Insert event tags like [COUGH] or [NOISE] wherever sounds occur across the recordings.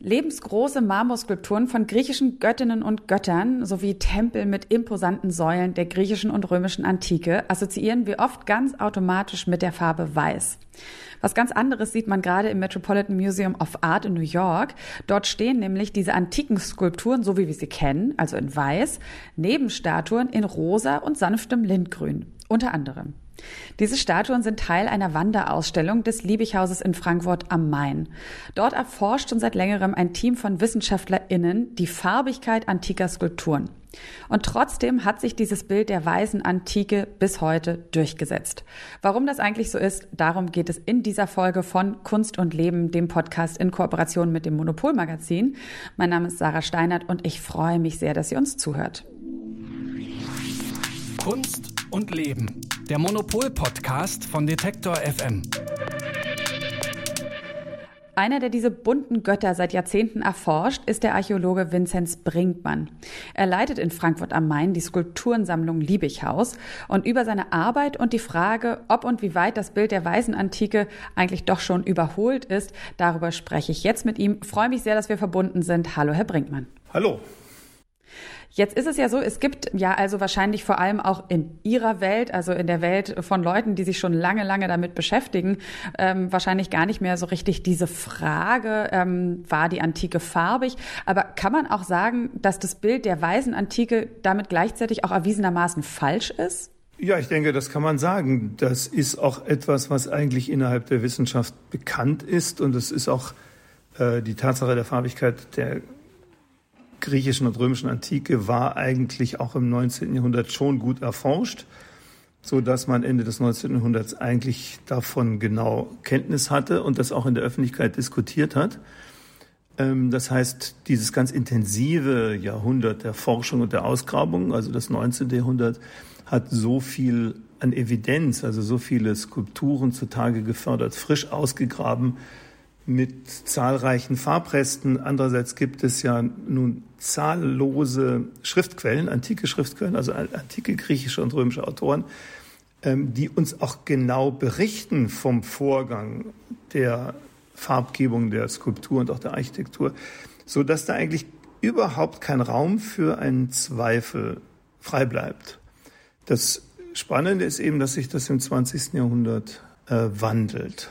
Lebensgroße Marmorskulpturen von griechischen Göttinnen und Göttern sowie Tempel mit imposanten Säulen der griechischen und römischen Antike assoziieren wir oft ganz automatisch mit der Farbe Weiß. Was ganz anderes sieht man gerade im Metropolitan Museum of Art in New York. Dort stehen nämlich diese antiken Skulpturen, so wie wir sie kennen, also in Weiß, neben Statuen in rosa und sanftem Lindgrün, unter anderem. Diese Statuen sind Teil einer Wanderausstellung des Liebighauses in Frankfurt am Main. Dort erforscht schon seit längerem ein Team von WissenschaftlerInnen die Farbigkeit antiker Skulpturen. Und trotzdem hat sich dieses Bild der weißen Antike bis heute durchgesetzt. Warum das eigentlich so ist, darum geht es in dieser Folge von Kunst und Leben, dem Podcast in Kooperation mit dem Monopolmagazin. Mein Name ist Sarah Steinert und ich freue mich sehr, dass ihr uns zuhört. Kunst und Leben. Der Monopol-Podcast von Detektor FM. Einer, der diese bunten Götter seit Jahrzehnten erforscht, ist der Archäologe Vinzenz Brinkmann. Er leitet in Frankfurt am Main die Skulpturensammlung Liebighaus und über seine Arbeit und die Frage, ob und wie weit das Bild der weißen Antike eigentlich doch schon überholt ist, darüber spreche ich jetzt mit ihm. Ich freue mich sehr, dass wir verbunden sind. Hallo, Herr Brinkmann. Hallo. Jetzt ist es ja so, es gibt ja also wahrscheinlich vor allem auch in Ihrer Welt, also in der Welt von Leuten, die sich schon lange, lange damit beschäftigen, ähm, wahrscheinlich gar nicht mehr so richtig diese Frage, ähm, war die Antike farbig? Aber kann man auch sagen, dass das Bild der weißen Antike damit gleichzeitig auch erwiesenermaßen falsch ist? Ja, ich denke, das kann man sagen. Das ist auch etwas, was eigentlich innerhalb der Wissenschaft bekannt ist. Und es ist auch äh, die Tatsache der Farbigkeit der griechischen und römischen Antike war eigentlich auch im 19. Jahrhundert schon gut erforscht, so dass man Ende des 19. Jahrhunderts eigentlich davon genau Kenntnis hatte und das auch in der Öffentlichkeit diskutiert hat. Ähm, das heißt, dieses ganz intensive Jahrhundert der Forschung und der Ausgrabung, also das 19. Jahrhundert, hat so viel an Evidenz, also so viele Skulpturen zutage gefördert, frisch ausgegraben, mit zahlreichen Farbresten. Andererseits gibt es ja nun zahllose Schriftquellen, antike Schriftquellen, also antike griechische und römische Autoren, ähm, die uns auch genau berichten vom Vorgang der Farbgebung der Skulptur und auch der Architektur, so dass da eigentlich überhaupt kein Raum für einen Zweifel frei bleibt. Das Spannende ist eben, dass sich das im 20. Jahrhundert äh, wandelt.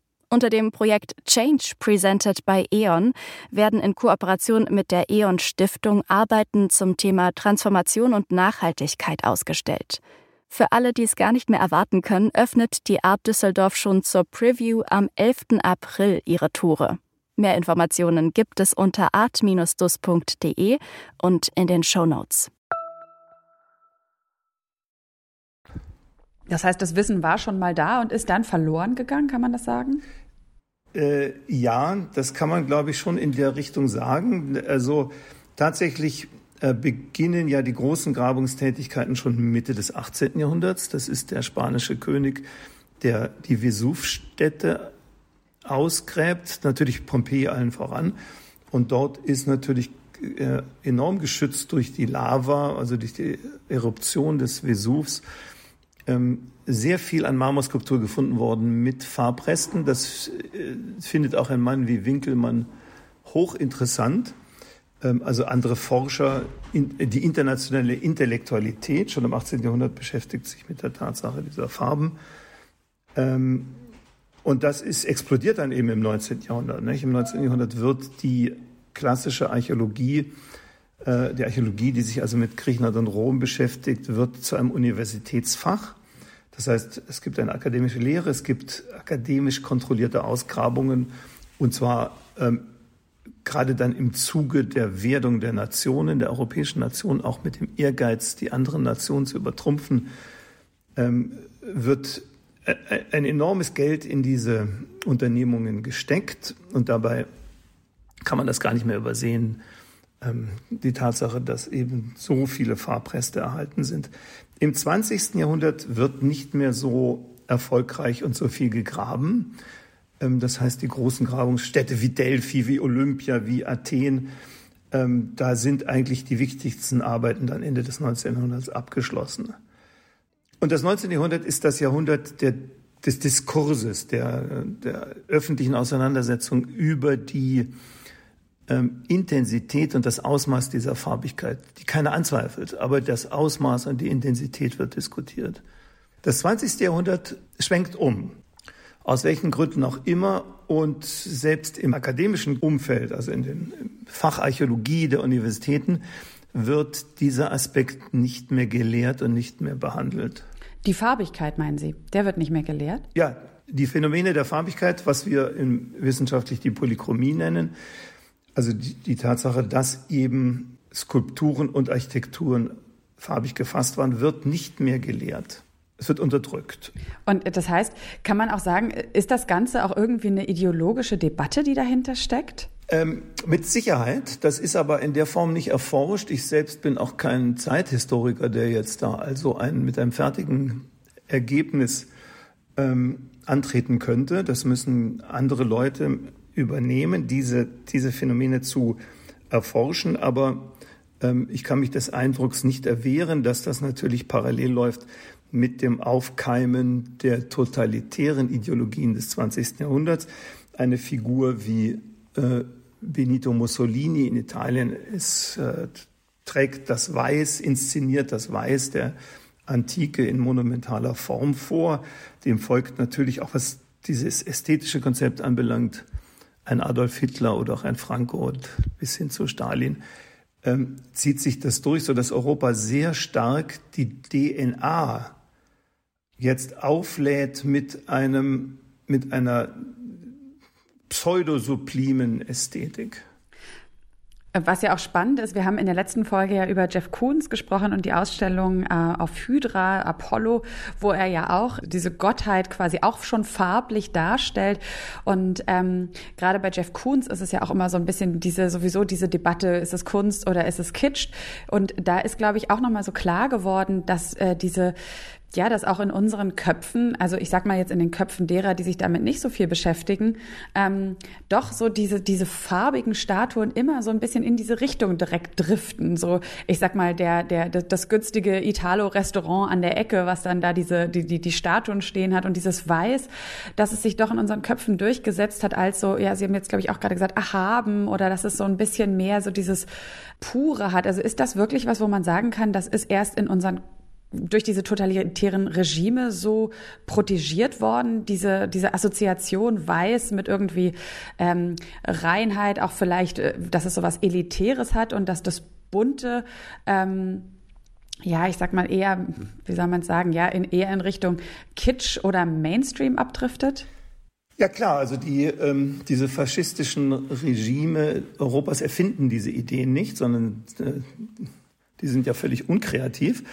Unter dem Projekt Change Presented by E.ON werden in Kooperation mit der E.ON Stiftung Arbeiten zum Thema Transformation und Nachhaltigkeit ausgestellt. Für alle, die es gar nicht mehr erwarten können, öffnet die Art Düsseldorf schon zur Preview am 11. April ihre Tore. Mehr Informationen gibt es unter art-dus.de und in den Show Notes. Das heißt, das Wissen war schon mal da und ist dann verloren gegangen, kann man das sagen? Äh, ja, das kann man, glaube ich, schon in der Richtung sagen. Also tatsächlich äh, beginnen ja die großen Grabungstätigkeiten schon Mitte des 18. Jahrhunderts. Das ist der spanische König, der die Vesuvstädte ausgräbt, natürlich Pompeji allen voran. Und dort ist natürlich äh, enorm geschützt durch die Lava, also durch die Eruption des Vesuvs, ähm, sehr viel an Marmorskulptur gefunden worden mit Farbresten. Das äh, findet auch ein Mann wie Winkelmann hochinteressant. Ähm, also andere Forscher, die internationale Intellektualität schon im 18. Jahrhundert beschäftigt sich mit der Tatsache dieser Farben. Ähm, und das ist explodiert dann eben im 19. Jahrhundert. Nicht? Im 19. Jahrhundert wird die klassische Archäologie, äh, die Archäologie, die sich also mit Griechenland und Rom beschäftigt, wird zu einem Universitätsfach. Das heißt, es gibt eine akademische Lehre, es gibt akademisch kontrollierte Ausgrabungen und zwar ähm, gerade dann im Zuge der Werdung der Nationen, der europäischen Nationen, auch mit dem Ehrgeiz, die anderen Nationen zu übertrumpfen, ähm, wird ein enormes Geld in diese Unternehmungen gesteckt und dabei kann man das gar nicht mehr übersehen, ähm, die Tatsache, dass eben so viele Farbreste erhalten sind. Im 20. Jahrhundert wird nicht mehr so erfolgreich und so viel gegraben. Ähm, das heißt, die großen Grabungsstädte wie Delphi, wie Olympia, wie Athen, ähm, da sind eigentlich die wichtigsten Arbeiten dann Ende des 19. Jahrhunderts abgeschlossen. Und das 19. Jahrhundert ist das Jahrhundert der, des Diskurses, der, der öffentlichen Auseinandersetzung über die ähm, Intensität und das Ausmaß dieser Farbigkeit, die keiner anzweifelt, aber das Ausmaß und die Intensität wird diskutiert. Das 20. Jahrhundert schwenkt um. Aus welchen Gründen auch immer und selbst im akademischen Umfeld, also in den Facharchäologie der Universitäten, wird dieser Aspekt nicht mehr gelehrt und nicht mehr behandelt. Die Farbigkeit, meinen Sie, der wird nicht mehr gelehrt? Ja, die Phänomene der Farbigkeit, was wir wissenschaftlich die Polychromie nennen, also die, die Tatsache, dass eben Skulpturen und Architekturen farbig gefasst waren, wird nicht mehr gelehrt. Es wird unterdrückt. Und das heißt, kann man auch sagen, ist das Ganze auch irgendwie eine ideologische Debatte, die dahinter steckt? Ähm, mit Sicherheit. Das ist aber in der Form nicht erforscht. Ich selbst bin auch kein Zeithistoriker, der jetzt da also ein, mit einem fertigen Ergebnis ähm, antreten könnte. Das müssen andere Leute übernehmen, diese, diese Phänomene zu erforschen. Aber ähm, ich kann mich des Eindrucks nicht erwehren, dass das natürlich parallel läuft mit dem Aufkeimen der totalitären Ideologien des 20. Jahrhunderts. Eine Figur wie äh, Benito Mussolini in Italien ist, äh, trägt das Weiß, inszeniert das Weiß der Antike in monumentaler Form vor. Dem folgt natürlich auch, was dieses ästhetische Konzept anbelangt, ein Adolf Hitler oder auch ein Franco bis hin zu Stalin, ähm, zieht sich das durch, so dass Europa sehr stark die DNA jetzt auflädt mit einem, mit einer pseudosublimen Ästhetik. Was ja auch spannend ist, wir haben in der letzten Folge ja über Jeff Koons gesprochen und die Ausstellung äh, auf Hydra, Apollo, wo er ja auch diese Gottheit quasi auch schon farblich darstellt. Und ähm, gerade bei Jeff Koons ist es ja auch immer so ein bisschen diese, sowieso diese Debatte, ist es Kunst oder ist es Kitsch? Und da ist, glaube ich, auch nochmal so klar geworden, dass äh, diese ja, dass auch in unseren Köpfen, also ich sag mal jetzt in den Köpfen derer, die sich damit nicht so viel beschäftigen, ähm, doch so diese, diese farbigen Statuen immer so ein bisschen in diese Richtung direkt driften. So, ich sag mal, der, der, das günstige Italo-Restaurant an der Ecke, was dann da diese, die, die, die Statuen stehen hat und dieses Weiß, dass es sich doch in unseren Köpfen durchgesetzt hat als so, ja, Sie haben jetzt, glaube ich, auch gerade gesagt, erhaben oder dass es so ein bisschen mehr so dieses Pure hat. Also ist das wirklich was, wo man sagen kann, das ist erst in unseren durch diese totalitären Regime so protegiert worden, diese, diese Assoziation weiß mit irgendwie ähm, Reinheit, auch vielleicht, äh, dass es sowas Elitäres hat und dass das Bunte, ähm, ja, ich sag mal eher, wie soll man sagen, ja, in, eher in Richtung Kitsch oder Mainstream abdriftet? Ja klar, also die, ähm, diese faschistischen Regime Europas erfinden diese Ideen nicht, sondern äh, die sind ja völlig unkreativ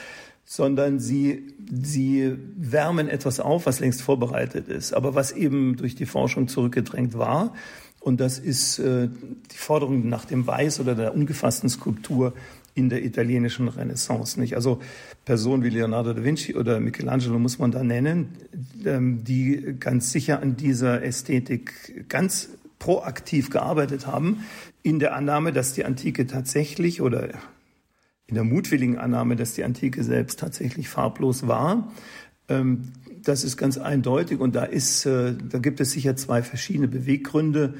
sondern sie, sie wärmen etwas auf, was längst vorbereitet ist, aber was eben durch die Forschung zurückgedrängt war. Und das ist äh, die Forderung nach dem Weiß oder der ungefassten Skulptur in der italienischen Renaissance. Nicht? Also Personen wie Leonardo da Vinci oder Michelangelo muss man da nennen, ähm, die ganz sicher an dieser Ästhetik ganz proaktiv gearbeitet haben, in der Annahme, dass die Antike tatsächlich oder in der mutwilligen Annahme, dass die Antike selbst tatsächlich farblos war. Ähm, das ist ganz eindeutig und da ist, äh, da gibt es sicher zwei verschiedene Beweggründe.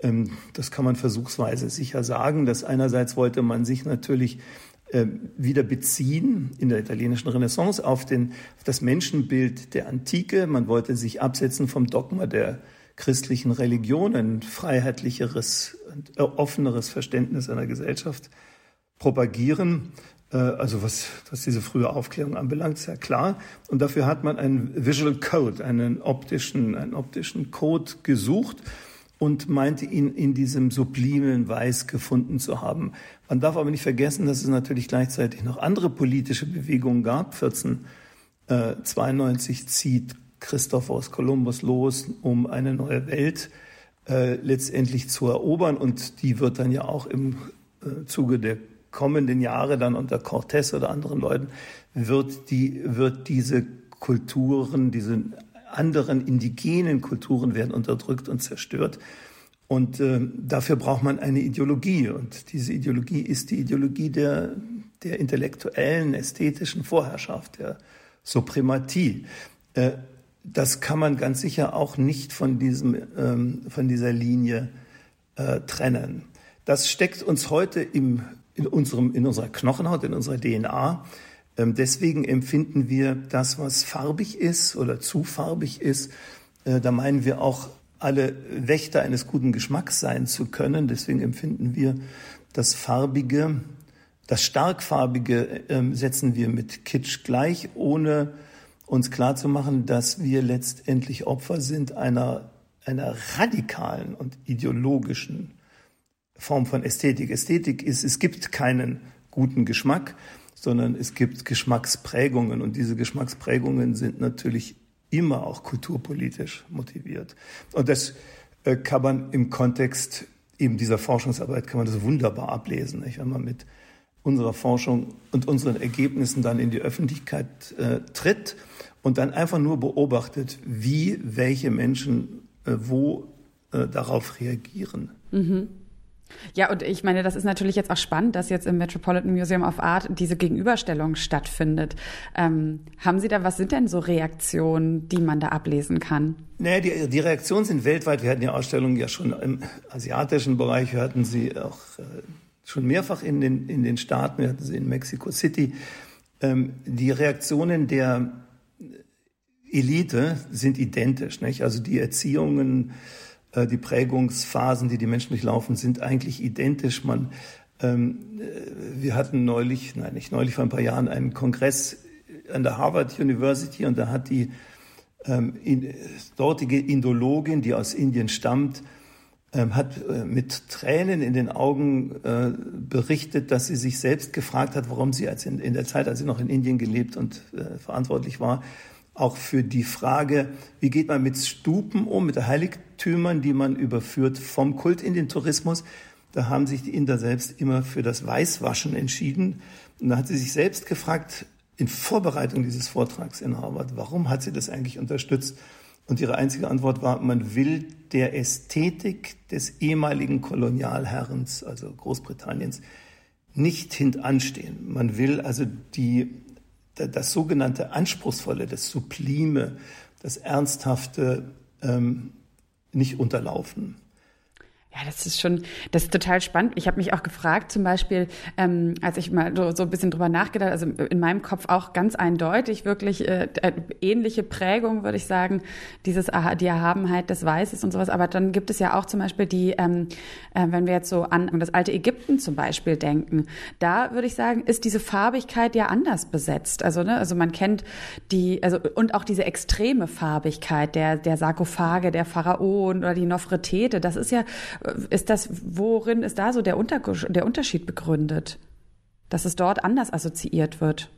Ähm, das kann man versuchsweise sicher sagen. dass einerseits wollte man sich natürlich äh, wieder beziehen in der italienischen Renaissance auf, den, auf das Menschenbild der Antike. Man wollte sich absetzen vom Dogma der christlichen Religion, ein freiheitlicheres offeneres Verständnis einer Gesellschaft propagieren. Äh, also was, was diese frühe Aufklärung anbelangt, ist ja klar. Und dafür hat man einen Visual Code, einen optischen, einen optischen Code gesucht und meinte ihn in diesem sublimen Weiß gefunden zu haben. Man darf aber nicht vergessen, dass es natürlich gleichzeitig noch andere politische Bewegungen gab. 1492 zieht Christophorus Kolumbus los, um eine neue Welt äh, letztendlich zu erobern. Und die wird dann ja auch im äh, Zuge der kommenden Jahre dann unter Cortés oder anderen Leuten, wird, die, wird diese Kulturen, diese anderen indigenen Kulturen werden unterdrückt und zerstört. Und äh, dafür braucht man eine Ideologie. Und diese Ideologie ist die Ideologie der, der intellektuellen, ästhetischen Vorherrschaft, der Suprematie. Äh, das kann man ganz sicher auch nicht von, diesem, ähm, von dieser Linie äh, trennen. Das steckt uns heute im, in, unserem, in unserer Knochenhaut, in unserer DNA. Ähm, deswegen empfinden wir das, was farbig ist oder zu farbig ist, äh, da meinen wir auch alle Wächter eines guten Geschmacks sein zu können. Deswegen empfinden wir das Farbige, das Starkfarbige ähm, setzen wir mit Kitsch gleich, ohne uns klarzumachen, dass wir letztendlich Opfer sind einer, einer radikalen und ideologischen Form von Ästhetik. Ästhetik ist, es gibt keinen guten Geschmack, sondern es gibt Geschmacksprägungen und diese Geschmacksprägungen sind natürlich immer auch kulturpolitisch motiviert. Und das äh, kann man im Kontext eben dieser Forschungsarbeit kann man das wunderbar ablesen, nicht? wenn man mit unserer Forschung und unseren Ergebnissen dann in die Öffentlichkeit äh, tritt und dann einfach nur beobachtet, wie welche Menschen äh, wo äh, darauf reagieren. Mhm. Ja, und ich meine, das ist natürlich jetzt auch spannend, dass jetzt im Metropolitan Museum of Art diese Gegenüberstellung stattfindet. Ähm, haben Sie da, was sind denn so Reaktionen, die man da ablesen kann? Naja, die, die Reaktionen sind weltweit. Wir hatten die Ausstellung ja schon im asiatischen Bereich, wir hatten sie auch äh, schon mehrfach in den, in den Staaten, wir hatten sie in Mexico City. Ähm, die Reaktionen der Elite sind identisch, nicht? Also die Erziehungen, die Prägungsphasen, die die Menschen durchlaufen, sind eigentlich identisch. Man, ähm, äh, wir hatten neulich, nein, nicht neulich, vor ein paar Jahren einen Kongress an der Harvard University und da hat die ähm, in, dortige Indologin, die aus Indien stammt, ähm, hat äh, mit Tränen in den Augen äh, berichtet, dass sie sich selbst gefragt hat, warum sie als in, in der Zeit, als sie noch in Indien gelebt und äh, verantwortlich war, auch für die Frage, wie geht man mit Stupen um, mit Heiligtümern, die man überführt vom Kult in den Tourismus. Da haben sich die Inder selbst immer für das Weißwaschen entschieden. Und da hat sie sich selbst gefragt, in Vorbereitung dieses Vortrags in Harvard, warum hat sie das eigentlich unterstützt? Und ihre einzige Antwort war, man will der Ästhetik des ehemaligen Kolonialherrens, also Großbritanniens, nicht hintanstehen. Man will also die das sogenannte Anspruchsvolle, das Sublime, das Ernsthafte ähm, nicht unterlaufen. Ja, das ist schon, das ist total spannend. Ich habe mich auch gefragt, zum Beispiel, ähm, als ich mal so, so ein bisschen drüber nachgedacht, also in meinem Kopf auch ganz eindeutig wirklich äh, äh, ähnliche Prägung, würde ich sagen, dieses die Erhabenheit des Weißes und sowas. Aber dann gibt es ja auch zum Beispiel die, ähm, äh, wenn wir jetzt so an das alte Ägypten zum Beispiel denken, da würde ich sagen, ist diese Farbigkeit ja anders besetzt. Also ne, also man kennt die, also und auch diese extreme Farbigkeit der der Sarkophage, der Pharaonen oder die Nofretete, das ist ja ist das, worin ist da so der, Unter der Unterschied begründet, dass es dort anders assoziiert wird?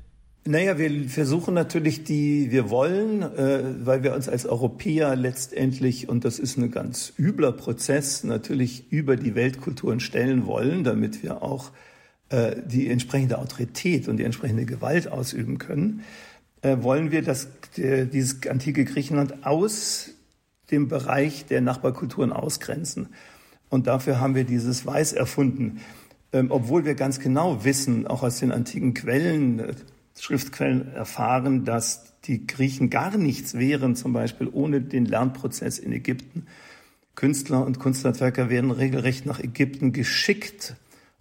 Naja, wir versuchen natürlich die, wir wollen, äh, weil wir uns als Europäer letztendlich, und das ist ein ganz übler Prozess, natürlich über die Weltkulturen stellen wollen, damit wir auch äh, die entsprechende Autorität und die entsprechende Gewalt ausüben können, äh, wollen wir, dass der, dieses antike Griechenland aus dem Bereich der Nachbarkulturen ausgrenzen. Und dafür haben wir dieses Weiß erfunden. Ähm, obwohl wir ganz genau wissen, auch aus den antiken Quellen, äh, Schriftquellen erfahren, dass die Griechen gar nichts wären, zum Beispiel ohne den Lernprozess in Ägypten. Künstler und Kunsthandwerker werden regelrecht nach Ägypten geschickt,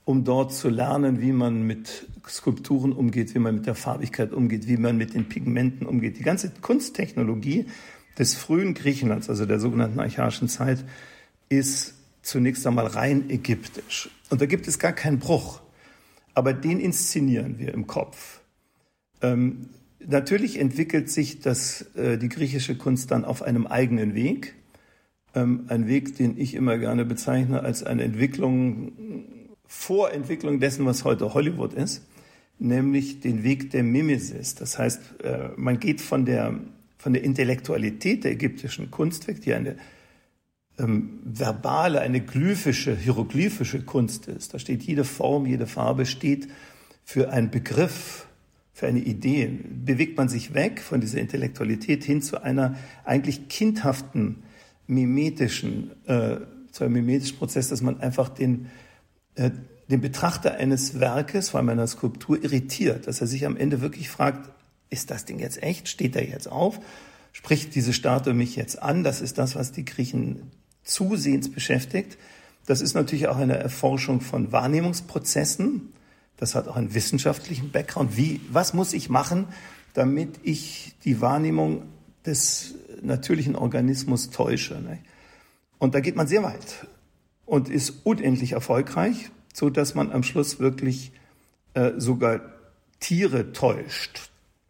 um dort zu lernen, wie man mit Skulpturen umgeht, wie man mit der Farbigkeit umgeht, wie man mit den Pigmenten umgeht. Die ganze Kunsttechnologie des frühen Griechenlands, also der sogenannten archaischen Zeit, ist zunächst einmal rein ägyptisch. Und da gibt es gar keinen Bruch. aber den inszenieren wir im Kopf. Ähm, natürlich entwickelt sich das, äh, die griechische Kunst dann auf einem eigenen Weg. Ähm, ein Weg, den ich immer gerne bezeichne als eine Entwicklung, Vorentwicklung dessen, was heute Hollywood ist, nämlich den Weg der Mimesis. Das heißt, äh, man geht von der, von der Intellektualität der ägyptischen Kunst weg, die eine ähm, verbale, eine glyphische, hieroglyphische Kunst ist. Da steht jede Form, jede Farbe steht für einen Begriff, für eine Idee. Bewegt man sich weg von dieser Intellektualität hin zu einer eigentlich kindhaften, mimetischen, äh, zu einem mimetischen Prozess, dass man einfach den, äh, den Betrachter eines Werkes, vor allem einer Skulptur, irritiert, dass er sich am Ende wirklich fragt, ist das Ding jetzt echt? Steht er jetzt auf? Spricht diese Statue mich jetzt an? Das ist das, was die Griechen zusehends beschäftigt. Das ist natürlich auch eine Erforschung von Wahrnehmungsprozessen. Das hat auch einen wissenschaftlichen Background. Wie, was muss ich machen, damit ich die Wahrnehmung des natürlichen Organismus täusche? Ne? Und da geht man sehr weit und ist unendlich erfolgreich, so dass man am Schluss wirklich äh, sogar Tiere täuscht,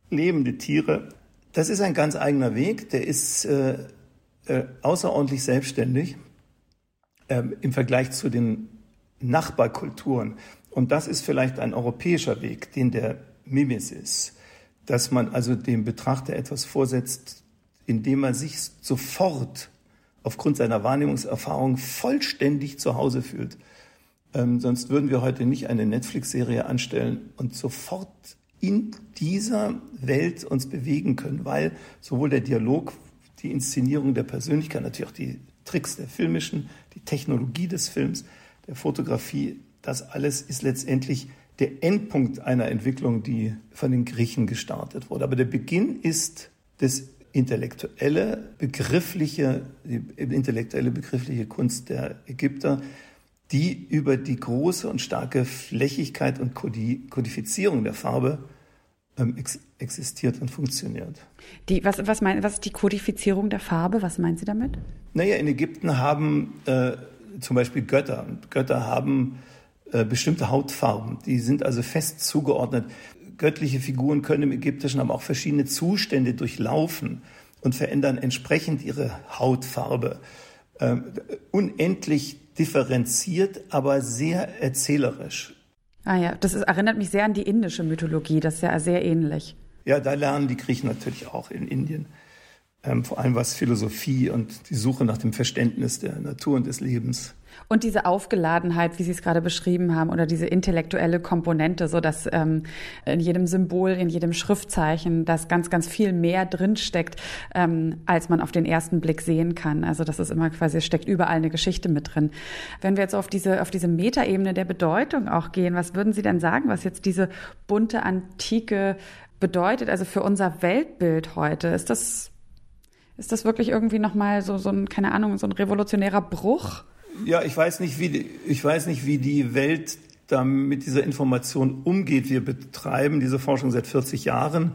lebende Tiere. Das ist ein ganz eigener Weg. Der ist äh, äh, außerordentlich selbstständig äh, im Vergleich zu den Nachbarkulturen. Und das ist vielleicht ein europäischer Weg, den der Mimesis, dass man also dem Betrachter etwas vorsetzt, indem man sich sofort aufgrund seiner Wahrnehmungserfahrung vollständig zu Hause fühlt. Ähm, sonst würden wir heute nicht eine Netflix-Serie anstellen und sofort in dieser Welt uns bewegen können, weil sowohl der Dialog die Inszenierung der Persönlichkeit, natürlich auch die Tricks der filmischen, die Technologie des Films, der Fotografie, das alles ist letztendlich der Endpunkt einer Entwicklung, die von den Griechen gestartet wurde. Aber der Beginn ist das intellektuelle, begriffliche, die intellektuelle, begriffliche Kunst der Ägypter, die über die große und starke Flächigkeit und Kodifizierung der Farbe ex existiert und funktioniert. Die, was, was, mein, was ist die Kodifizierung der Farbe? Was meinen Sie damit? Naja, in Ägypten haben äh, zum Beispiel Götter. Götter haben äh, bestimmte Hautfarben. Die sind also fest zugeordnet. Göttliche Figuren können im Ägyptischen aber auch verschiedene Zustände durchlaufen und verändern entsprechend ihre Hautfarbe. Ähm, unendlich differenziert, aber sehr erzählerisch. Ah ja, das ist, erinnert mich sehr an die indische Mythologie, das ist ja sehr ähnlich. Ja, da lernen die Griechen natürlich auch in Indien. Ähm, vor allem was Philosophie und die Suche nach dem Verständnis der Natur und des Lebens und diese Aufgeladenheit, wie Sie es gerade beschrieben haben, oder diese intellektuelle Komponente, so dass ähm, in jedem Symbol, in jedem Schriftzeichen, dass ganz, ganz viel mehr drinsteckt, ähm, als man auf den ersten Blick sehen kann. Also das ist immer quasi, steckt überall eine Geschichte mit drin. Wenn wir jetzt auf diese, auf diese Metaebene der Bedeutung auch gehen, was würden Sie denn sagen, was jetzt diese bunte Antike bedeutet, also für unser Weltbild heute? Ist das, ist das wirklich irgendwie nochmal so, so ein, keine Ahnung, so ein revolutionärer Bruch? Ja, ich weiß nicht, wie die, ich weiß nicht, wie die Welt da mit dieser Information umgeht. Wir betreiben diese Forschung seit 40 Jahren.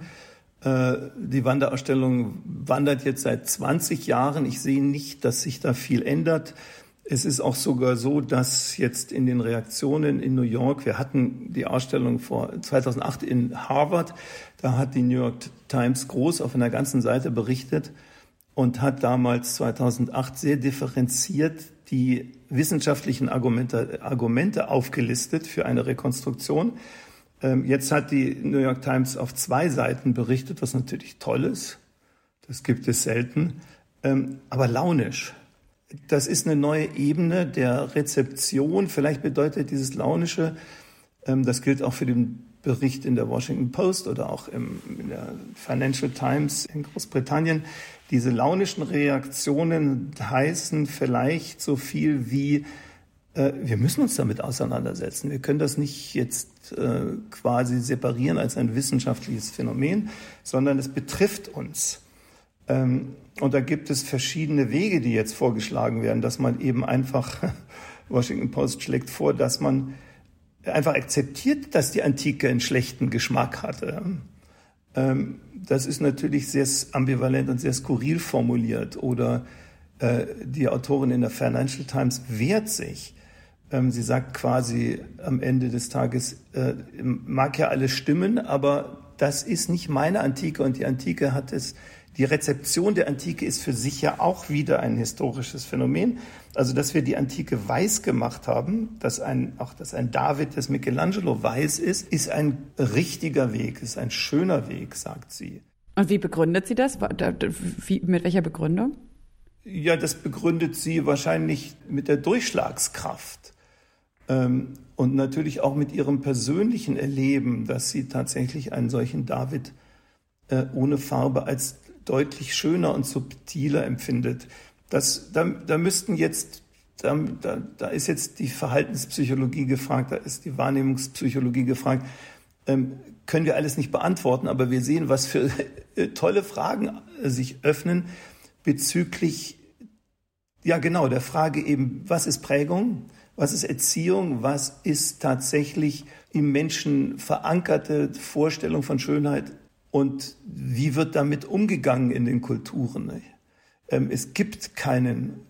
Äh, die Wanderausstellung wandert jetzt seit 20 Jahren. Ich sehe nicht, dass sich da viel ändert. Es ist auch sogar so, dass jetzt in den Reaktionen in New York, wir hatten die Ausstellung vor 2008 in Harvard, da hat die New York Times groß auf einer ganzen Seite berichtet und hat damals 2008 sehr differenziert die wissenschaftlichen Argumente, Argumente aufgelistet für eine Rekonstruktion. Ähm, jetzt hat die New York Times auf zwei Seiten berichtet, was natürlich toll ist. Das gibt es selten, ähm, aber launisch. Das ist eine neue Ebene der Rezeption. Vielleicht bedeutet dieses Launische, ähm, das gilt auch für den Bericht in der Washington Post oder auch im, in der Financial Times in Großbritannien, diese launischen Reaktionen heißen vielleicht so viel wie, äh, wir müssen uns damit auseinandersetzen. Wir können das nicht jetzt äh, quasi separieren als ein wissenschaftliches Phänomen, sondern es betrifft uns. Ähm, und da gibt es verschiedene Wege, die jetzt vorgeschlagen werden, dass man eben einfach, [LAUGHS] Washington Post schlägt vor, dass man einfach akzeptiert, dass die Antike einen schlechten Geschmack hatte. Ähm, das ist natürlich sehr ambivalent und sehr skurril formuliert. Oder äh, die Autorin in der Financial Times wehrt sich. Ähm, sie sagt quasi am Ende des Tages, äh, mag ja alles stimmen, aber das ist nicht meine Antike und die Antike hat es, die Rezeption der Antike ist für sich ja auch wieder ein historisches Phänomen. Also, dass wir die Antike weiß gemacht haben, dass ein, auch dass ein David, das Michelangelo weiß ist, ist ein richtiger Weg, ist ein schöner Weg, sagt sie. Und wie begründet sie das? Wie, mit welcher Begründung? Ja, das begründet sie wahrscheinlich mit der Durchschlagskraft. Ähm, und natürlich auch mit ihrem persönlichen Erleben, dass sie tatsächlich einen solchen David äh, ohne Farbe als deutlich schöner und subtiler empfindet. Das, da, da müssten jetzt, da, da, da ist jetzt die Verhaltenspsychologie gefragt, da ist die Wahrnehmungspsychologie gefragt. Ähm, können wir alles nicht beantworten, aber wir sehen, was für äh, tolle Fragen sich öffnen bezüglich, ja genau, der Frage eben, was ist Prägung? Was ist Erziehung? Was ist tatsächlich im Menschen verankerte Vorstellung von Schönheit? Und wie wird damit umgegangen in den Kulturen? Ähm, es gibt keinen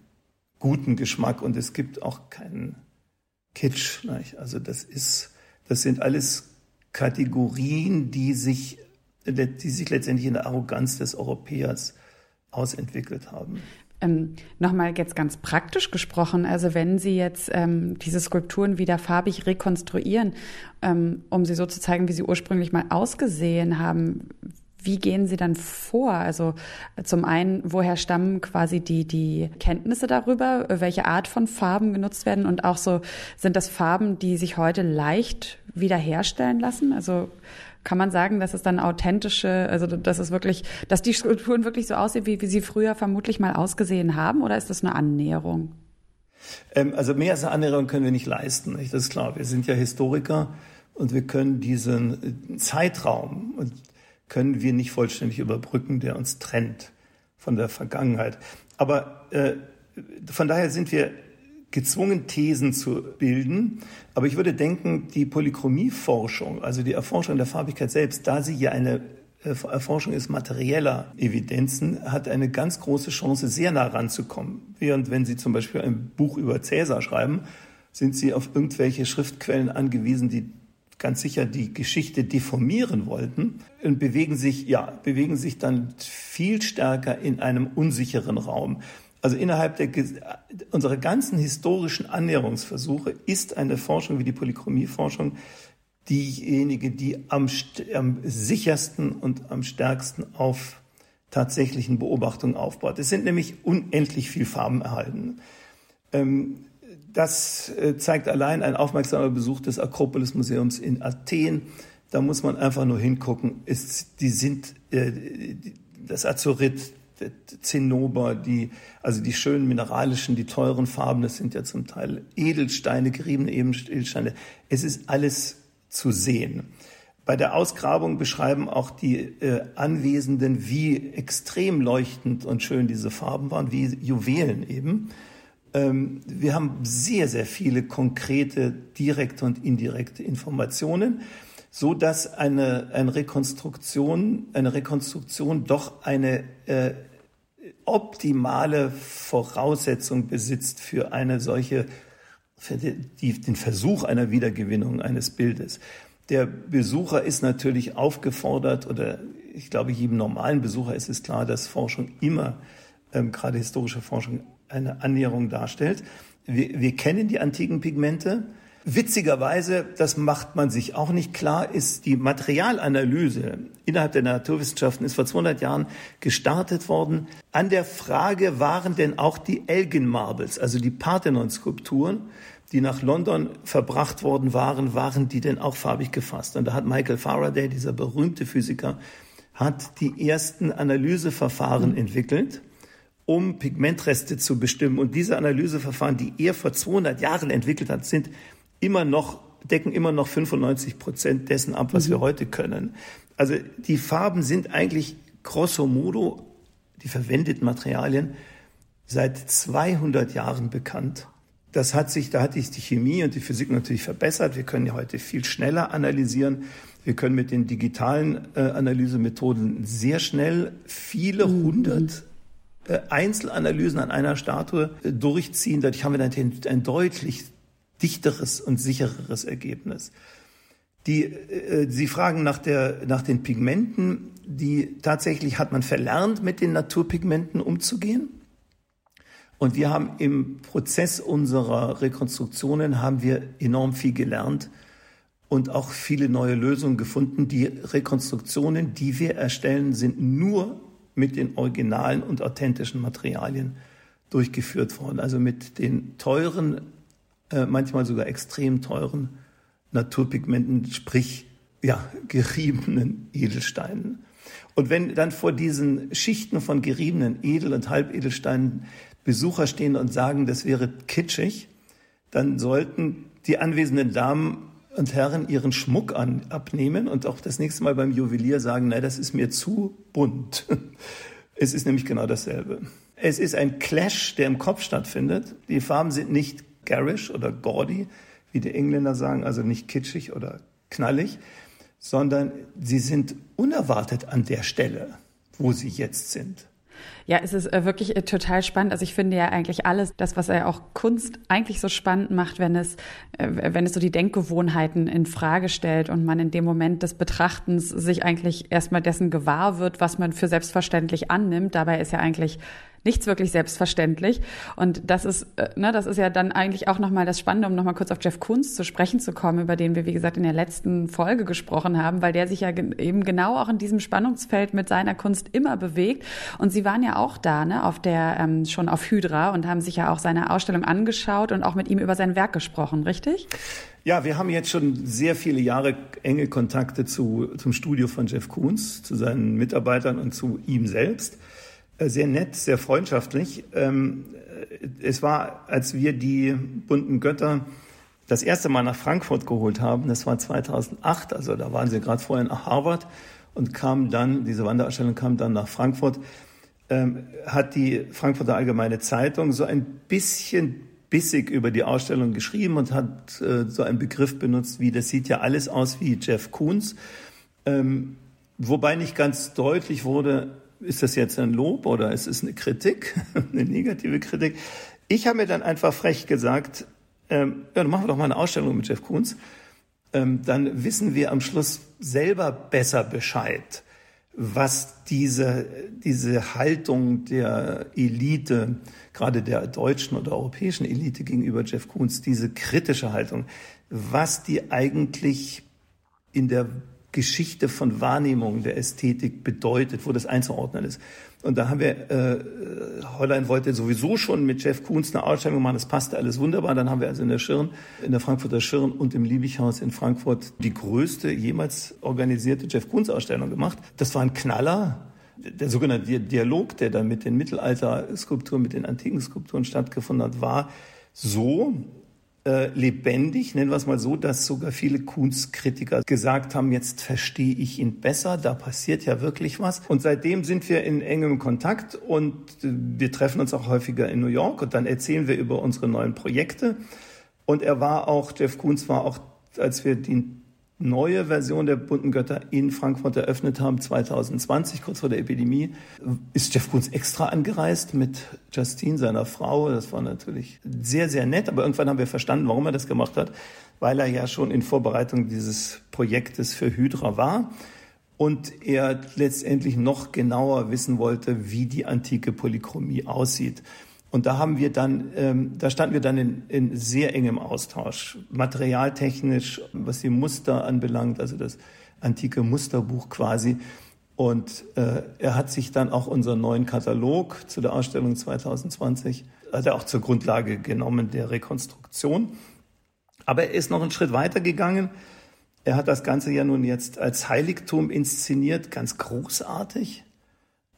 guten Geschmack und es gibt auch keinen Kitsch. Also das ist, das sind alles Kategorien, die sich, die sich letztendlich in der Arroganz des Europäers ausentwickelt haben. Ähm, Nochmal jetzt ganz praktisch gesprochen, also wenn Sie jetzt ähm, diese Skulpturen wieder farbig rekonstruieren, ähm, um sie so zu zeigen, wie sie ursprünglich mal ausgesehen haben, wie gehen Sie dann vor? Also zum einen, woher stammen quasi die, die Kenntnisse darüber, welche Art von Farben genutzt werden und auch so, sind das Farben, die sich heute leicht wiederherstellen lassen? Also kann man sagen, dass es dann authentische, also dass es wirklich, dass die Skulpturen wirklich so aussehen, wie, wie sie früher vermutlich mal ausgesehen haben, oder ist das eine Annäherung? Ähm, also mehr als eine Annäherung können wir nicht leisten, nicht? das ist klar. Wir sind ja Historiker und wir können diesen Zeitraum können wir nicht vollständig überbrücken, der uns trennt von der Vergangenheit. Aber äh, von daher sind wir gezwungen, Thesen zu bilden. Aber ich würde denken, die Polychromieforschung, also die Erforschung der Farbigkeit selbst, da sie ja eine äh, Erforschung ist materieller Evidenzen, hat eine ganz große Chance, sehr nah ranzukommen. Während wenn Sie zum Beispiel ein Buch über Cäsar schreiben, sind Sie auf irgendwelche Schriftquellen angewiesen, die ganz sicher die Geschichte deformieren wollten und bewegen sich, ja, bewegen sich dann viel stärker in einem unsicheren Raum. Also innerhalb der, unserer ganzen historischen Annäherungsversuche ist eine Forschung wie die Polychromieforschung diejenige, die am, am sichersten und am stärksten auf tatsächlichen Beobachtungen aufbaut. Es sind nämlich unendlich viel Farben erhalten. Ähm, das äh, zeigt allein ein aufmerksamer Besuch des Akropolis Museums in Athen. Da muss man einfach nur hingucken. Die sind äh, das Azurit, Zinnober, die, also die schönen mineralischen, die teuren Farben, das sind ja zum Teil Edelsteine, geriebene Edelsteine. Es ist alles zu sehen. Bei der Ausgrabung beschreiben auch die äh, Anwesenden, wie extrem leuchtend und schön diese Farben waren, wie Juwelen eben. Ähm, wir haben sehr, sehr viele konkrete, direkte und indirekte Informationen so dass eine, eine Rekonstruktion, eine Rekonstruktion doch eine äh, optimale Voraussetzung besitzt für eine solche, für die, den Versuch einer Wiedergewinnung eines Bildes. Der Besucher ist natürlich aufgefordert, oder ich glaube, jedem normalen Besucher ist es klar, dass Forschung immer, ähm, gerade historische Forschung, eine Annäherung darstellt. Wir, wir kennen die antiken Pigmente, Witzigerweise, das macht man sich auch nicht klar, ist die Materialanalyse innerhalb der Naturwissenschaften ist vor 200 Jahren gestartet worden. An der Frage, waren denn auch die Elgin Marbles, also die Parthenon-Skulpturen, die nach London verbracht worden waren, waren die denn auch farbig gefasst? Und da hat Michael Faraday, dieser berühmte Physiker, hat die ersten Analyseverfahren mhm. entwickelt um Pigmentreste zu bestimmen. Und diese Analyseverfahren, die er vor 200 Jahren entwickelt hat, sind immer noch, decken immer noch 95 Prozent dessen ab, was mhm. wir heute können. Also die Farben sind eigentlich grosso modo, die verwendeten Materialien, seit 200 Jahren bekannt. Das hat sich, da hat sich die Chemie und die Physik natürlich verbessert. Wir können ja heute viel schneller analysieren. Wir können mit den digitalen äh, Analysemethoden sehr schnell viele mhm. hundert äh, Einzelanalysen an einer Statue äh, durchziehen. Dadurch haben wir dann ein, ein deutlich dichteres und sichereres Ergebnis. Die, äh, Sie fragen nach, der, nach den Pigmenten, die tatsächlich hat man verlernt, mit den Naturpigmenten umzugehen. Und wir haben im Prozess unserer Rekonstruktionen haben wir enorm viel gelernt und auch viele neue Lösungen gefunden. Die Rekonstruktionen, die wir erstellen, sind nur mit den originalen und authentischen Materialien durchgeführt worden. Also mit den teuren, manchmal sogar extrem teuren Naturpigmenten, sprich ja, [LAUGHS] geriebenen Edelsteinen. Und wenn dann vor diesen Schichten von geriebenen Edel- und Halbedelsteinen Besucher stehen und sagen, das wäre kitschig, dann sollten die anwesenden Damen und Herren ihren Schmuck an, abnehmen und auch das nächste Mal beim Juwelier sagen, nein, das ist mir zu bunt. [LAUGHS] Es ist nämlich genau dasselbe. Es ist ein Clash, der im Kopf stattfindet. Die Farben sind nicht garish oder gaudy, wie die Engländer sagen, also nicht kitschig oder knallig, sondern sie sind unerwartet an der Stelle, wo sie jetzt sind. Ja, es ist äh, wirklich äh, total spannend. Also ich finde ja eigentlich alles, das, was ja auch Kunst eigentlich so spannend macht, wenn es, äh, wenn es so die Denkgewohnheiten in Frage stellt und man in dem Moment des Betrachtens sich eigentlich erstmal dessen gewahr wird, was man für selbstverständlich annimmt. Dabei ist ja eigentlich nichts wirklich selbstverständlich. Und das ist, äh, ne, das ist ja dann eigentlich auch nochmal das Spannende, um nochmal kurz auf Jeff Koons zu sprechen zu kommen, über den wir, wie gesagt, in der letzten Folge gesprochen haben, weil der sich ja eben genau auch in diesem Spannungsfeld mit seiner Kunst immer bewegt. Und Sie waren ja auch da, ne, auf der, ähm, schon auf Hydra und haben sich ja auch seine Ausstellung angeschaut und auch mit ihm über sein Werk gesprochen, richtig? Ja, wir haben jetzt schon sehr viele Jahre enge Kontakte zu, zum Studio von Jeff Koons, zu seinen Mitarbeitern und zu ihm selbst. Äh, sehr nett, sehr freundschaftlich. Ähm, äh, es war, als wir die bunten Götter das erste Mal nach Frankfurt geholt haben, das war 2008, also da waren sie gerade vorher nach Harvard und kamen dann, diese Wanderausstellung kam dann nach Frankfurt, ähm, hat die Frankfurter Allgemeine Zeitung so ein bisschen bissig über die Ausstellung geschrieben und hat äh, so einen Begriff benutzt wie, das sieht ja alles aus wie Jeff Koons. Ähm, wobei nicht ganz deutlich wurde, ist das jetzt ein Lob oder ist es eine Kritik, [LAUGHS] eine negative Kritik? Ich habe mir dann einfach frech gesagt, ähm, ja, dann machen wir doch mal eine Ausstellung mit Jeff Koons. Ähm, dann wissen wir am Schluss selber besser Bescheid, was diese, diese Haltung der Elite, gerade der deutschen oder europäischen Elite gegenüber Jeff Koons, diese kritische Haltung, was die eigentlich in der Geschichte von Wahrnehmung der Ästhetik bedeutet, wo das einzuordnen ist. Und da haben wir, äh, Hollein wollte sowieso schon mit Jeff Koons eine Ausstellung machen, das passte alles wunderbar. Dann haben wir also in der Schirn, in der Frankfurter Schirn und im Liebighaus in Frankfurt die größte jemals organisierte Jeff Koons Ausstellung gemacht. Das war ein Knaller. Der sogenannte Dialog, der dann mit den Mittelalter-Skulpturen, mit den antiken Skulpturen stattgefunden hat, war so, äh, lebendig, nennen wir es mal so, dass sogar viele Kunstkritiker gesagt haben, jetzt verstehe ich ihn besser, da passiert ja wirklich was. Und seitdem sind wir in engem Kontakt und äh, wir treffen uns auch häufiger in New York und dann erzählen wir über unsere neuen Projekte. Und er war auch, Jeff Koons war auch, als wir den neue Version der bunten Götter in Frankfurt eröffnet haben, 2020, kurz vor der Epidemie, ist Jeff Koons extra angereist mit Justine, seiner Frau. Das war natürlich sehr, sehr nett, aber irgendwann haben wir verstanden, warum er das gemacht hat, weil er ja schon in Vorbereitung dieses Projektes für Hydra war und er letztendlich noch genauer wissen wollte, wie die antike Polychromie aussieht. Und da haben wir dann, ähm, da standen wir dann in, in sehr engem Austausch, materialtechnisch, was die Muster anbelangt, also das antike Musterbuch quasi. Und äh, er hat sich dann auch unseren neuen Katalog zu der Ausstellung 2020, hat auch zur Grundlage genommen der Rekonstruktion. Aber er ist noch einen Schritt weiter gegangen. Er hat das Ganze ja nun jetzt als Heiligtum inszeniert, ganz großartig.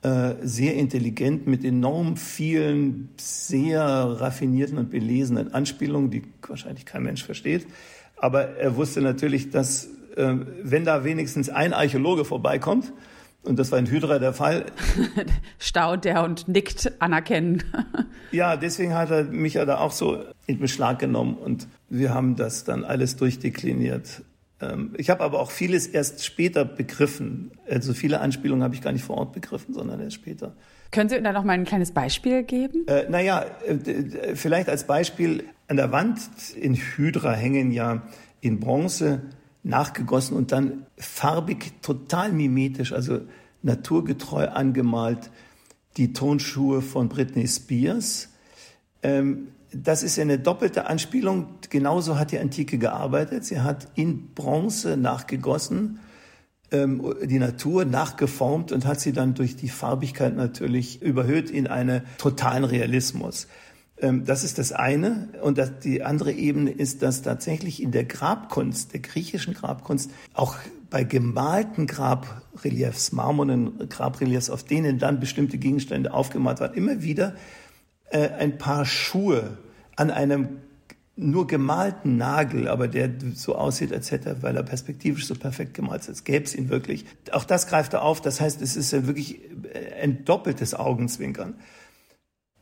Äh, sehr intelligent mit enorm vielen, sehr raffinierten und belesenen Anspielungen, die wahrscheinlich kein Mensch versteht. Aber er wusste natürlich, dass äh, wenn da wenigstens ein Archäologe vorbeikommt, und das war in Hydra der Fall. [LAUGHS] Staut er und nickt anerkennen. [LAUGHS] ja, deswegen hat er mich ja da auch so in Beschlag genommen und wir haben das dann alles durchdekliniert. Ähm, ich habe aber auch vieles erst später begriffen. Also viele Anspielungen habe ich gar nicht vor Ort begriffen, sondern erst später. Können Sie da noch mal ein kleines Beispiel geben? Äh, naja, äh, vielleicht als Beispiel, An der Wand in Hydra hängen ja in Bronze nachgegossen und dann farbig, total mimetisch, also naturgetreu angemalt, die Tonschuhe von Britney Spears. Ähm, das ist eine doppelte Anspielung. Genauso hat die Antike gearbeitet. Sie hat in Bronze nachgegossen, ähm, die Natur nachgeformt und hat sie dann durch die Farbigkeit natürlich überhöht in einen totalen Realismus. Ähm, das ist das eine. Und das, die andere Ebene ist, dass tatsächlich in der Grabkunst, der griechischen Grabkunst, auch bei gemalten Grabreliefs, marmornen Grabreliefs, auf denen dann bestimmte Gegenstände aufgemalt waren, immer wieder äh, ein paar Schuhe an einem nur gemalten Nagel, aber der so aussieht, als hätte er, weil er perspektivisch so perfekt gemalt ist, gäbe es ihn wirklich. Auch das greift er auf. Das heißt, es ist ja wirklich ein doppeltes Augenzwinkern.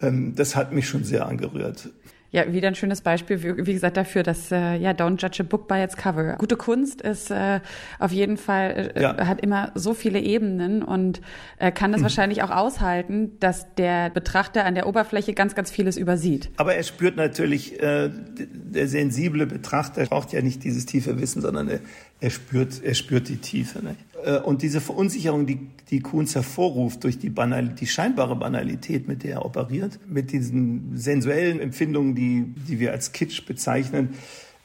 Ähm, das hat mich schon sehr angerührt. Ja, wieder ein schönes Beispiel, wie, wie gesagt, dafür, dass äh, ja, don't judge a book by its cover. Gute Kunst ist äh, auf jeden Fall, äh, ja. hat immer so viele Ebenen und äh, kann das mhm. wahrscheinlich auch aushalten, dass der Betrachter an der Oberfläche ganz, ganz vieles übersieht. Aber er spürt natürlich, äh, der sensible Betrachter braucht ja nicht dieses tiefe Wissen, sondern er, er spürt, er spürt die Tiefe. Nicht? Äh, und diese Verunsicherung, die, die Kuhns hervorruft durch die, Banal, die scheinbare Banalität, mit der er operiert, mit diesen sensuellen Empfindungen, die, die wir als Kitsch bezeichnen,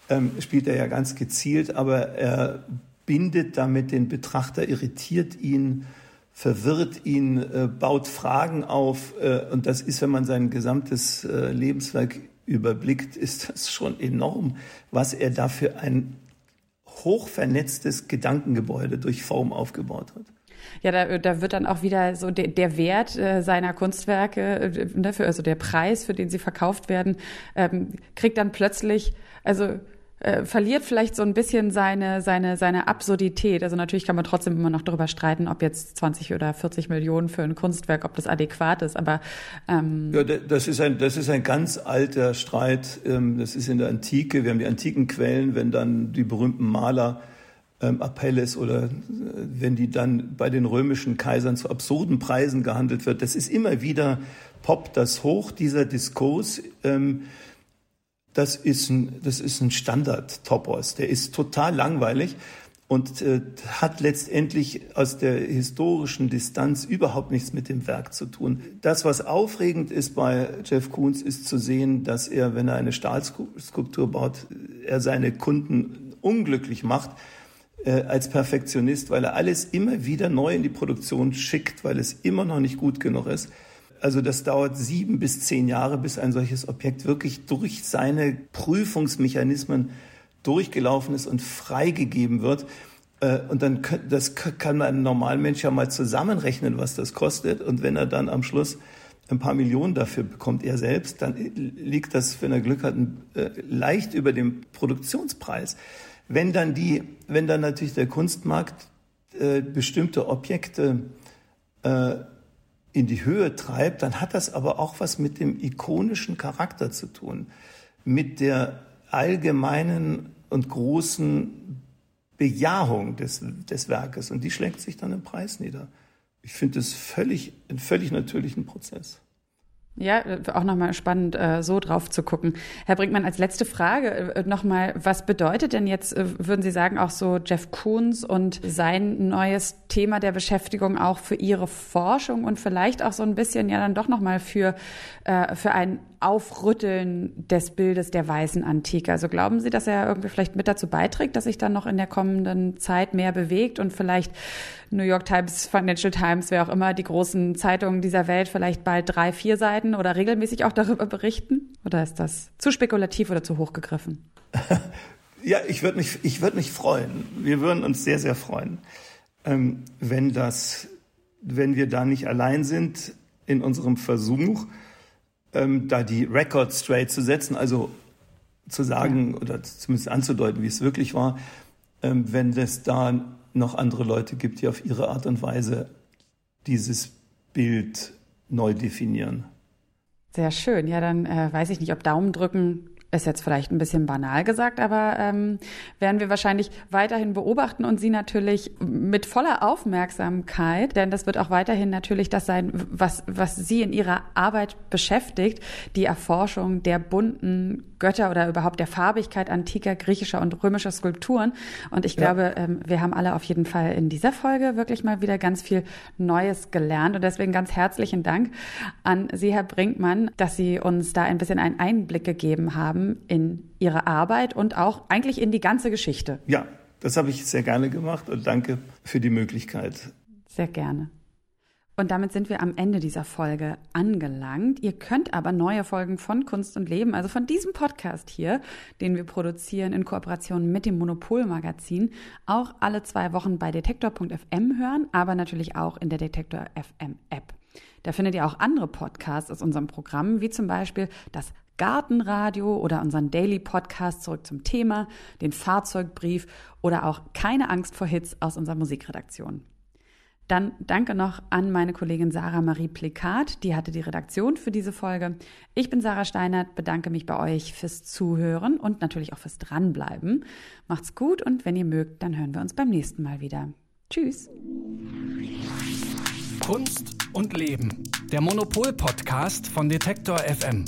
ähm, spielt er ja ganz gezielt, aber er bindet damit den Betrachter, irritiert ihn, verwirrt ihn, äh, baut Fragen auf. Äh, und das ist, wenn man sein gesamtes äh, Lebenswerk überblickt, ist das schon enorm, was er da für ein hochvernetztes Gedankengebäude durch Form aufgebaut hat. Ja, da, da wird dann auch wieder so der, der Wert äh, seiner Kunstwerke, äh, ne, für, also der Preis, für den sie verkauft werden, ähm, kriegt dann plötzlich, also äh, verliert vielleicht so ein bisschen seine, seine, seine Absurdität. Also natürlich kann man trotzdem immer noch darüber streiten, ob jetzt 20 oder 40 Millionen für ein Kunstwerk, ob das adäquat ist. Aber ähm ja, das ist ein, das ist ein ganz alter Streit. Ähm, das ist in der Antike. Wir haben die antiken Quellen, wenn dann die berühmten Maler ähm, Apelles oder äh, wenn die dann bei den römischen Kaisern zu absurden Preisen gehandelt wird. Das ist immer wieder poppt das hoch, dieser Diskurs. Ähm, das ist ein, das ist ein Standard-Topos. Der ist total langweilig und äh, hat letztendlich aus der historischen Distanz überhaupt nichts mit dem Werk zu tun. Das, was aufregend ist bei Jeff Koons, ist zu sehen, dass er, wenn er eine Stahlskulptur baut, er seine Kunden unglücklich macht äh, als Perfektionist, weil er alles immer wieder neu in die Produktion schickt, weil es immer noch nicht gut genug ist. Also das dauert sieben bis zehn Jahre, bis ein solches Objekt wirklich durch seine Prüfungsmechanismen durchgelaufen ist und freigegeben wird. Äh, und dann das kann ein Normalmensch ja mal zusammenrechnen, was das kostet. Und wenn er dann am Schluss ein paar Millionen dafür bekommt, er selbst, dann liegt das, wenn er Glück hat, äh, leicht über dem Produktionspreis. Wenn dann die, wenn dann natürlich der Kunstmarkt äh, bestimmte Objekte in die Höhe treibt, dann hat das aber auch was mit dem ikonischen Charakter zu tun, mit der allgemeinen und großen Bejahung des, des Werkes. Und die schlägt sich dann im Preis nieder. Ich finde es völlig, einen völlig natürlichen Prozess. Ja, auch nochmal spannend, äh, so drauf zu gucken. Herr Brinkmann, als letzte Frage äh, nochmal, was bedeutet denn jetzt, äh, würden Sie sagen, auch so Jeff Koons und sein neues Thema der Beschäftigung auch für Ihre Forschung und vielleicht auch so ein bisschen ja dann doch nochmal für, für ein Aufrütteln des Bildes der weißen Antike? Also glauben Sie, dass er irgendwie vielleicht mit dazu beiträgt, dass sich dann noch in der kommenden Zeit mehr bewegt und vielleicht New York Times, Financial Times, wer auch immer, die großen Zeitungen dieser Welt vielleicht bald drei, vier Seiten oder regelmäßig auch darüber berichten? Oder ist das zu spekulativ oder zu hoch gegriffen? [LAUGHS] Ja, ich würde mich, ich würde mich freuen. Wir würden uns sehr, sehr freuen, ähm, wenn das, wenn wir da nicht allein sind in unserem Versuch, ähm, da die Record straight zu setzen, also zu sagen oder zumindest anzudeuten, wie es wirklich war, ähm, wenn es da noch andere Leute gibt, die auf ihre Art und Weise dieses Bild neu definieren. Sehr schön. Ja, dann äh, weiß ich nicht, ob Daumen drücken ist jetzt vielleicht ein bisschen banal gesagt, aber ähm, werden wir wahrscheinlich weiterhin beobachten und Sie natürlich mit voller Aufmerksamkeit, denn das wird auch weiterhin natürlich das sein, was, was Sie in Ihrer Arbeit beschäftigt, die Erforschung der bunten Götter oder überhaupt der Farbigkeit antiker griechischer und römischer Skulpturen. Und ich glaube, ja. ähm, wir haben alle auf jeden Fall in dieser Folge wirklich mal wieder ganz viel Neues gelernt. Und deswegen ganz herzlichen Dank an Sie, Herr Brinkmann, dass Sie uns da ein bisschen einen Einblick gegeben haben in Ihre Arbeit und auch eigentlich in die ganze Geschichte. Ja, das habe ich sehr gerne gemacht und danke für die Möglichkeit. Sehr gerne. Und damit sind wir am Ende dieser Folge angelangt. Ihr könnt aber neue Folgen von Kunst und Leben, also von diesem Podcast hier, den wir produzieren in Kooperation mit dem Monopol Magazin, auch alle zwei Wochen bei detektor.fm hören, aber natürlich auch in der Detektor FM App. Da findet ihr auch andere Podcasts aus unserem Programm, wie zum Beispiel das Gartenradio oder unseren Daily Podcast zurück zum Thema, den Fahrzeugbrief oder auch keine Angst vor Hits aus unserer Musikredaktion. Dann danke noch an meine Kollegin Sarah Marie Plikat, die hatte die Redaktion für diese Folge. Ich bin Sarah Steinert, bedanke mich bei euch fürs Zuhören und natürlich auch fürs Dranbleiben. Macht's gut und wenn ihr mögt, dann hören wir uns beim nächsten Mal wieder. Tschüss. Kunst und Leben. Der Monopol-Podcast von Detektor FM.